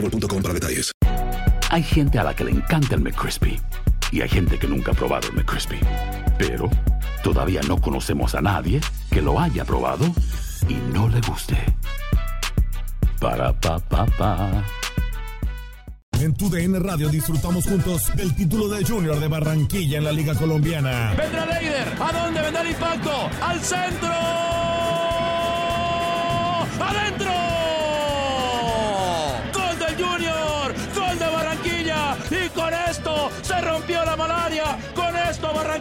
boostmobile.com para detalles. Hay gente a la que le encanta el McCrispy y hay gente que nunca ha probado el McCrispy. Pero todavía no conocemos a nadie que lo haya probado y no le guste. Para pa pa pa. En tu DN Radio disfrutamos juntos del título de Junior de Barranquilla en la Liga Colombiana. Vendrá Leider. ¿A dónde vendrá el impacto? ¡Al centro!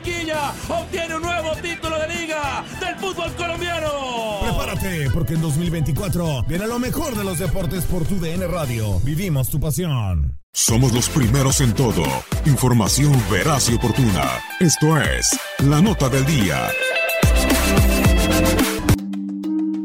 Barranquilla obtiene un nuevo título de liga del fútbol colombiano. Prepárate, porque en 2024 viene lo mejor de los deportes por tu DN Radio. Vivimos tu pasión. Somos los primeros en todo. Información veraz y oportuna. Esto es La Nota del Día.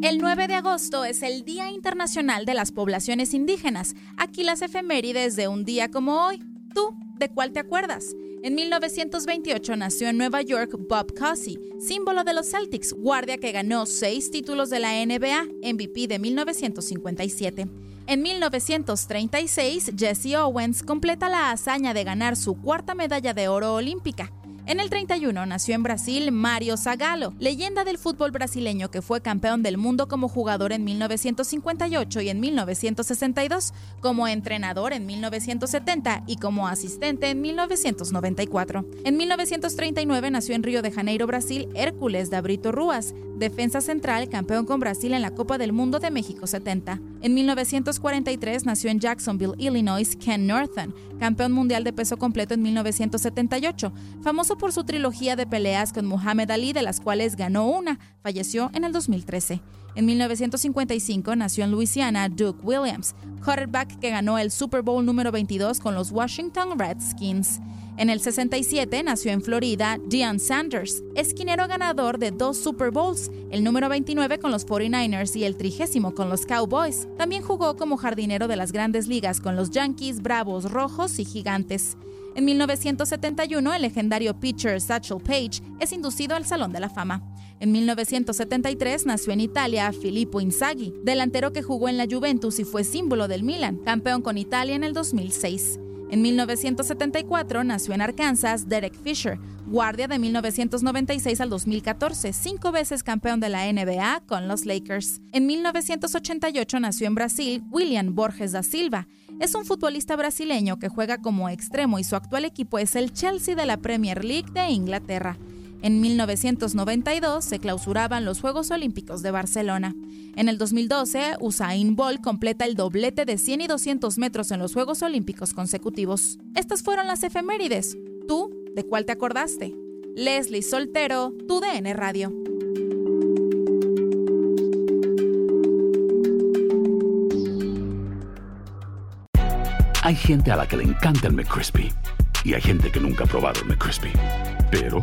El 9 de agosto es el Día Internacional de las Poblaciones Indígenas. Aquí las efemérides de un día como hoy. ¿Tú de cuál te acuerdas? En 1928 nació en Nueva York Bob Cousy, símbolo de los Celtics, guardia que ganó seis títulos de la NBA, MVP de 1957. En 1936, Jesse Owens completa la hazaña de ganar su cuarta medalla de oro olímpica. En el 31 nació en Brasil Mario Zagallo, leyenda del fútbol brasileño que fue campeón del mundo como jugador en 1958 y en 1962, como entrenador en 1970 y como asistente en 1994. En 1939 nació en Río de Janeiro, Brasil, Hércules Dabrito Ruas, defensa central campeón con Brasil en la Copa del Mundo de México 70. En 1943 nació en Jacksonville, Illinois, Ken Norton, campeón mundial de peso completo en 1978, famoso por su trilogía de peleas con Muhammad Ali, de las cuales ganó una, falleció en el 2013. En 1955 nació en Luisiana Duke Williams, quarterback que ganó el Super Bowl número 22 con los Washington Redskins. En el 67 nació en Florida Deion Sanders, esquinero ganador de dos Super Bowls, el número 29 con los 49ers y el trigésimo con los Cowboys. También jugó como jardinero de las grandes ligas con los Yankees, Bravos, Rojos y Gigantes. En 1971, el legendario pitcher Satchel Paige es inducido al Salón de la Fama. En 1973 nació en Italia Filippo Inzaghi, delantero que jugó en la Juventus y fue símbolo del Milan, campeón con Italia en el 2006. En 1974 nació en Arkansas Derek Fisher, guardia de 1996 al 2014, cinco veces campeón de la NBA con los Lakers. En 1988 nació en Brasil William Borges da Silva. Es un futbolista brasileño que juega como extremo y su actual equipo es el Chelsea de la Premier League de Inglaterra. En 1992 se clausuraban los Juegos Olímpicos de Barcelona. En el 2012, Usain Bolt completa el doblete de 100 y 200 metros en los Juegos Olímpicos consecutivos. Estas fueron las efemérides. ¿Tú de cuál te acordaste? Leslie Soltero, tu DN Radio. Hay gente a la que le encanta el McCrispy y hay gente que nunca ha probado el McCrispy. Pero